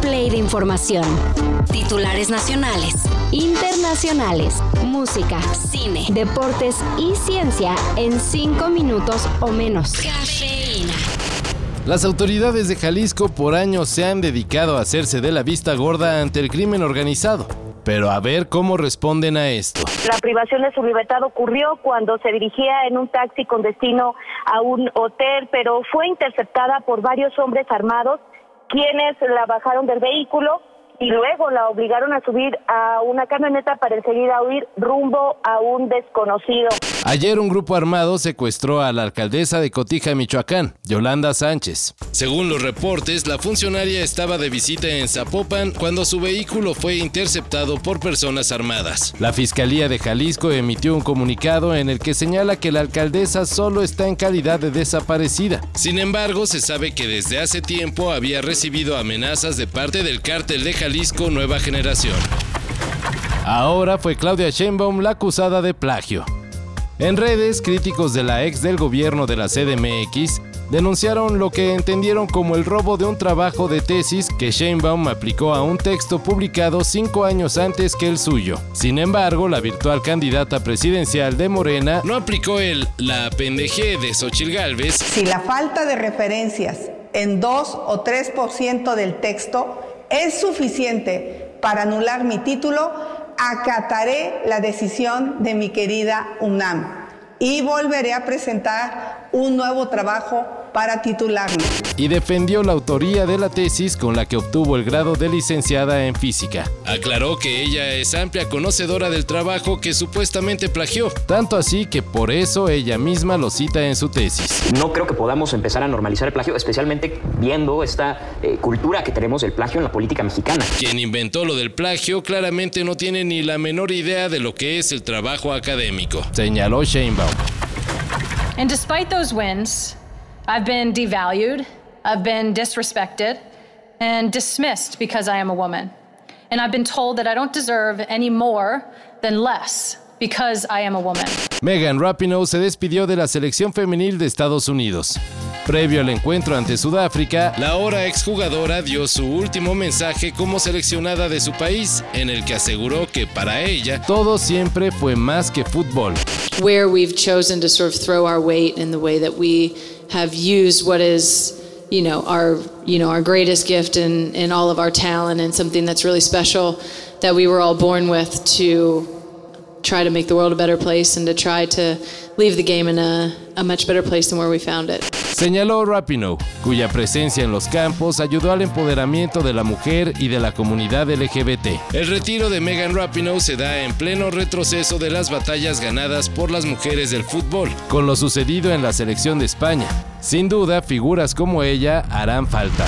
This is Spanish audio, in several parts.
play de información. Titulares nacionales, internacionales, música, cine, deportes y ciencia en cinco minutos o menos. Cafeína. Las autoridades de Jalisco por años se han dedicado a hacerse de la vista gorda ante el crimen organizado. Pero a ver cómo responden a esto. La privación de su libertad ocurrió cuando se dirigía en un taxi con destino a un hotel, pero fue interceptada por varios hombres armados quienes la bajaron del vehículo y luego la obligaron a subir a una camioneta para enseguida huir rumbo a un desconocido. Ayer un grupo armado secuestró a la alcaldesa de Cotija, Michoacán, Yolanda Sánchez. Según los reportes, la funcionaria estaba de visita en Zapopan cuando su vehículo fue interceptado por personas armadas. La Fiscalía de Jalisco emitió un comunicado en el que señala que la alcaldesa solo está en calidad de desaparecida. Sin embargo, se sabe que desde hace tiempo había recibido amenazas de parte del cártel de Jalisco Nueva Generación. Ahora fue Claudia Sheinbaum la acusada de plagio. En redes, críticos de la ex del gobierno de la CDMX denunciaron lo que entendieron como el robo de un trabajo de tesis que Sheinbaum aplicó a un texto publicado cinco años antes que el suyo. Sin embargo, la virtual candidata presidencial de Morena no aplicó el la pendeje de Xochil Gálvez. Si la falta de referencias en 2 o 3% del texto es suficiente para anular mi título, acataré la decisión de mi querida UNAM y volveré a presentar un nuevo trabajo para titularme. Y defendió la autoría de la tesis con la que obtuvo el grado de licenciada en física. Aclaró que ella es amplia conocedora del trabajo que supuestamente plagió, tanto así que por eso ella misma lo cita en su tesis. No creo que podamos empezar a normalizar el plagio, especialmente viendo esta eh, cultura que tenemos del plagio en la política mexicana. Quien inventó lo del plagio claramente no tiene ni la menor idea de lo que es el trabajo académico, señaló Sheinbaum. And despite those wins, I've been devalued, I've been disrespected, and dismissed because I am a woman. And I've been told that I don't deserve any more than less because I am a woman. Megan Rapinoe se despidió de la selección femenil de Estados Unidos. Previo al encuentro ante Sudáfrica, la ahora exjugadora dio su último mensaje como seleccionada de su país, en el que aseguró que para ella todo siempre fue más que fútbol. Where we've chosen to sort of throw our weight in the way that we have used what is you know our you know our greatest gift and in all of our talent and something that's really special that we were all born with to try to make the world a better place and to try to leave the game in a, a much better place than where we found it. Señaló Rapinoe, cuya presencia en los campos ayudó al empoderamiento de la mujer y de la comunidad LGBT. El retiro de Megan Rapinoe se da en pleno retroceso de las batallas ganadas por las mujeres del fútbol, con lo sucedido en la selección de España. Sin duda, figuras como ella harán falta.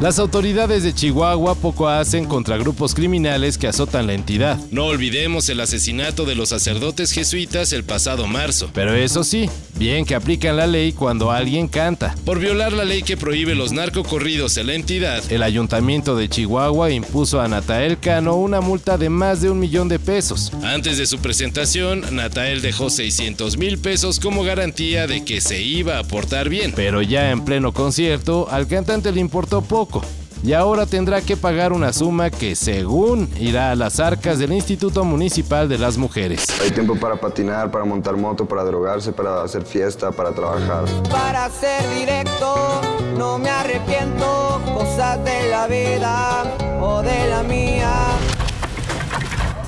Las autoridades de Chihuahua poco hacen contra grupos criminales que azotan la entidad. No olvidemos el asesinato de los sacerdotes jesuitas el pasado marzo. Pero eso sí, bien que aplican la ley cuando alguien canta. Por violar la ley que prohíbe los narcocorridos en la entidad, el ayuntamiento de Chihuahua impuso a Natael Cano una multa de más de un millón de pesos. Antes de su presentación, Natael dejó 600 mil pesos como garantía de que se iba a portar bien. Pero ya en pleno concierto, al cantante le importó poco y ahora tendrá que pagar una suma que según irá a las arcas del Instituto Municipal de las Mujeres. Hay tiempo para patinar, para montar moto, para drogarse, para hacer fiesta, para trabajar. Para ser directo, no me arrepiento, cosas de la vida o de la mía.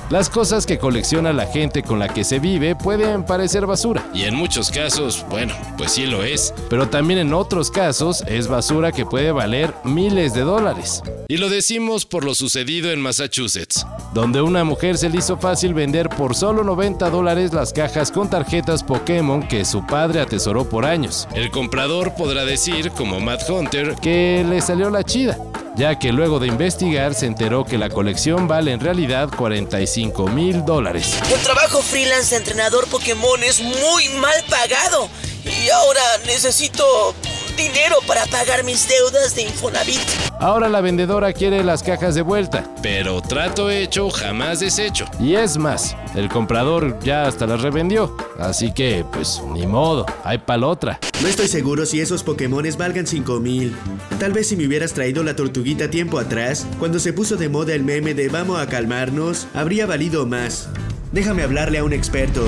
Las cosas que colecciona la gente con la que se vive pueden parecer basura. Y en muchos casos, bueno, pues sí lo es. Pero también en otros casos es basura que puede valer miles de dólares. Y lo decimos por lo sucedido en Massachusetts, donde una mujer se le hizo fácil vender por solo 90 dólares las cajas con tarjetas Pokémon que su padre atesoró por años. El comprador podrá decir, como Matt Hunter, que le salió la chida ya que luego de investigar se enteró que la colección vale en realidad 45 mil dólares. El trabajo freelance de entrenador Pokémon es muy mal pagado y ahora necesito dinero para pagar mis deudas de Infonavit. Ahora la vendedora quiere las cajas de vuelta, pero trato hecho jamás deshecho. Y es más, el comprador ya hasta las revendió, así que pues ni modo, hay pal otra. No estoy seguro si esos Pokémones valgan 5000. Tal vez si me hubieras traído la tortuguita tiempo atrás, cuando se puso de moda el meme de vamos a calmarnos, habría valido más. Déjame hablarle a un experto.